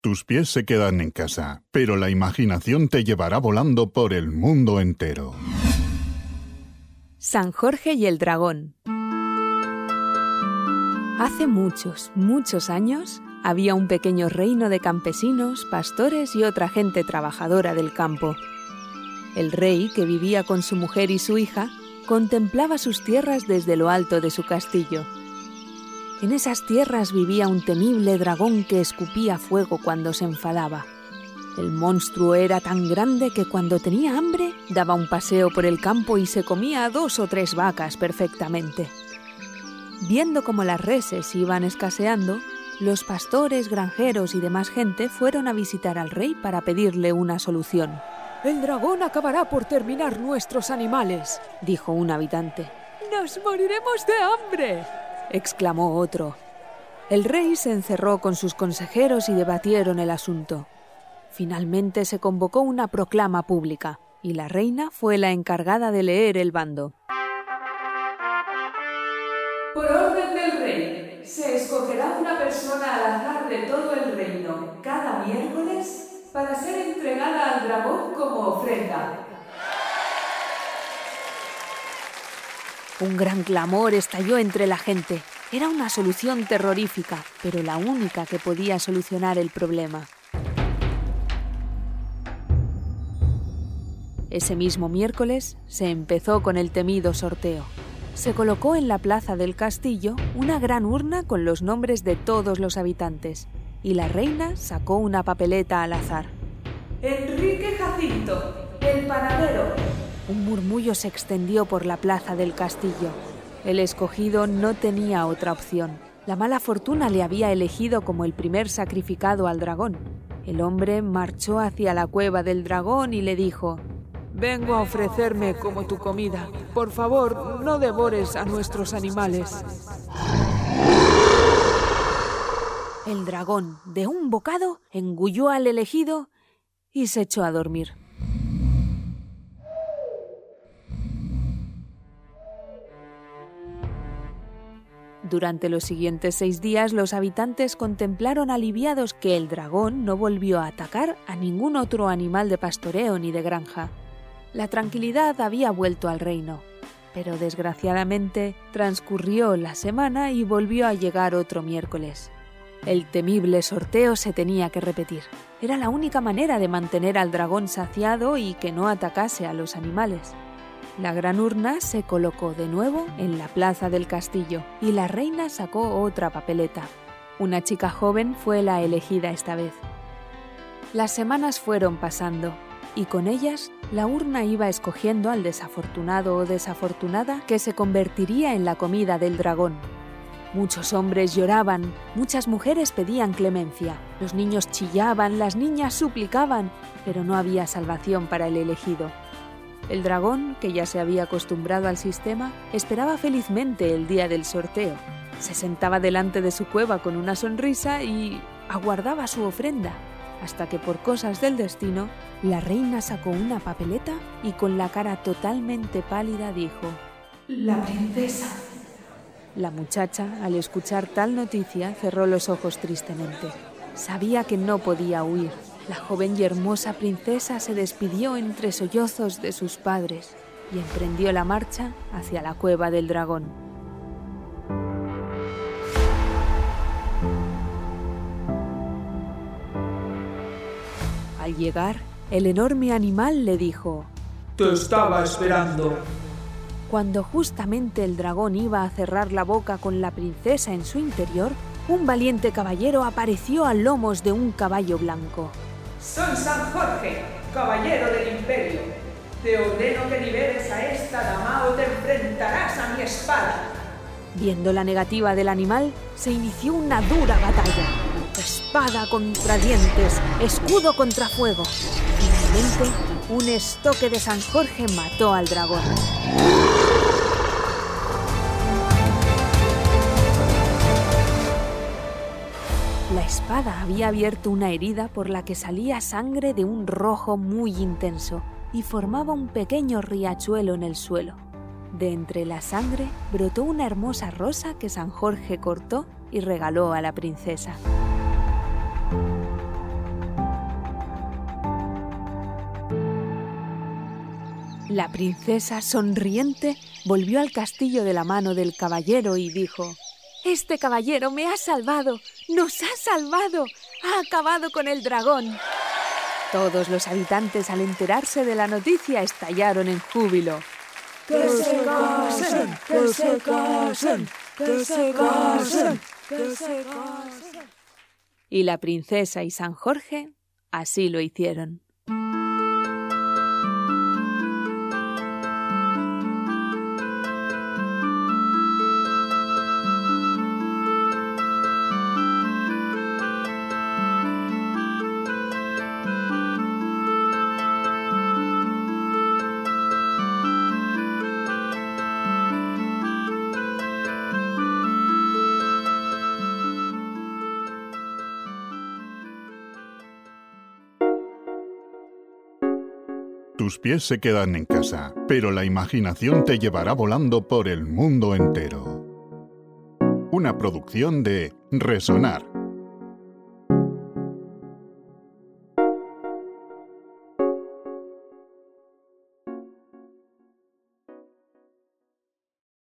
Tus pies se quedan en casa, pero la imaginación te llevará volando por el mundo entero. San Jorge y el dragón. Hace muchos, muchos años había un pequeño reino de campesinos, pastores y otra gente trabajadora del campo. El rey, que vivía con su mujer y su hija, contemplaba sus tierras desde lo alto de su castillo. En esas tierras vivía un temible dragón que escupía fuego cuando se enfadaba. El monstruo era tan grande que cuando tenía hambre daba un paseo por el campo y se comía a dos o tres vacas perfectamente. Viendo cómo las reses iban escaseando, los pastores, granjeros y demás gente fueron a visitar al rey para pedirle una solución. El dragón acabará por terminar nuestros animales, dijo un habitante. Nos moriremos de hambre exclamó otro. El rey se encerró con sus consejeros y debatieron el asunto. Finalmente se convocó una proclama pública y la reina fue la encargada de leer el bando. Por orden del rey, se escogerá una persona al azar de todo el reino cada miércoles para ser entregada al dragón como ofrenda. Un gran clamor estalló entre la gente. Era una solución terrorífica, pero la única que podía solucionar el problema. Ese mismo miércoles se empezó con el temido sorteo. Se colocó en la plaza del castillo una gran urna con los nombres de todos los habitantes y la reina sacó una papeleta al azar. Enrique Jacinto, el panadero, un murmullo se extendió por la plaza del castillo. El escogido no tenía otra opción. La mala fortuna le había elegido como el primer sacrificado al dragón. El hombre marchó hacia la cueva del dragón y le dijo, Vengo a ofrecerme como tu comida. Por favor, no devores a nuestros animales. El dragón, de un bocado, engulló al elegido y se echó a dormir. Durante los siguientes seis días los habitantes contemplaron aliviados que el dragón no volvió a atacar a ningún otro animal de pastoreo ni de granja. La tranquilidad había vuelto al reino, pero desgraciadamente transcurrió la semana y volvió a llegar otro miércoles. El temible sorteo se tenía que repetir. Era la única manera de mantener al dragón saciado y que no atacase a los animales. La gran urna se colocó de nuevo en la plaza del castillo y la reina sacó otra papeleta. Una chica joven fue la elegida esta vez. Las semanas fueron pasando y con ellas la urna iba escogiendo al desafortunado o desafortunada que se convertiría en la comida del dragón. Muchos hombres lloraban, muchas mujeres pedían clemencia, los niños chillaban, las niñas suplicaban, pero no había salvación para el elegido. El dragón, que ya se había acostumbrado al sistema, esperaba felizmente el día del sorteo. Se sentaba delante de su cueva con una sonrisa y aguardaba su ofrenda, hasta que por cosas del destino, la reina sacó una papeleta y con la cara totalmente pálida dijo, La princesa. La muchacha, al escuchar tal noticia, cerró los ojos tristemente. Sabía que no podía huir, la joven y hermosa princesa se despidió entre sollozos de sus padres y emprendió la marcha hacia la cueva del dragón. Al llegar, el enorme animal le dijo, Te estaba esperando. Cuando justamente el dragón iba a cerrar la boca con la princesa en su interior, un valiente caballero apareció a lomos de un caballo blanco. Soy San Jorge, caballero del imperio. Te ordeno que liberes a esta dama o te enfrentarás a mi espada. Viendo la negativa del animal, se inició una dura batalla. Espada contra dientes, escudo contra fuego. Finalmente, un estoque de San Jorge mató al dragón. La espada había abierto una herida por la que salía sangre de un rojo muy intenso y formaba un pequeño riachuelo en el suelo. De entre la sangre brotó una hermosa rosa que San Jorge cortó y regaló a la princesa. La princesa, sonriente, volvió al castillo de la mano del caballero y dijo, este caballero me ha salvado, nos ha salvado, ha acabado con el dragón. Todos los habitantes al enterarse de la noticia estallaron en júbilo. ¡Que se casen! ¡Que se casen! ¡Que se casen! ¡Que se casen! Y la princesa y San Jorge así lo hicieron. Tus pies se quedan en casa, pero la imaginación te llevará volando por el mundo entero. Una producción de Resonar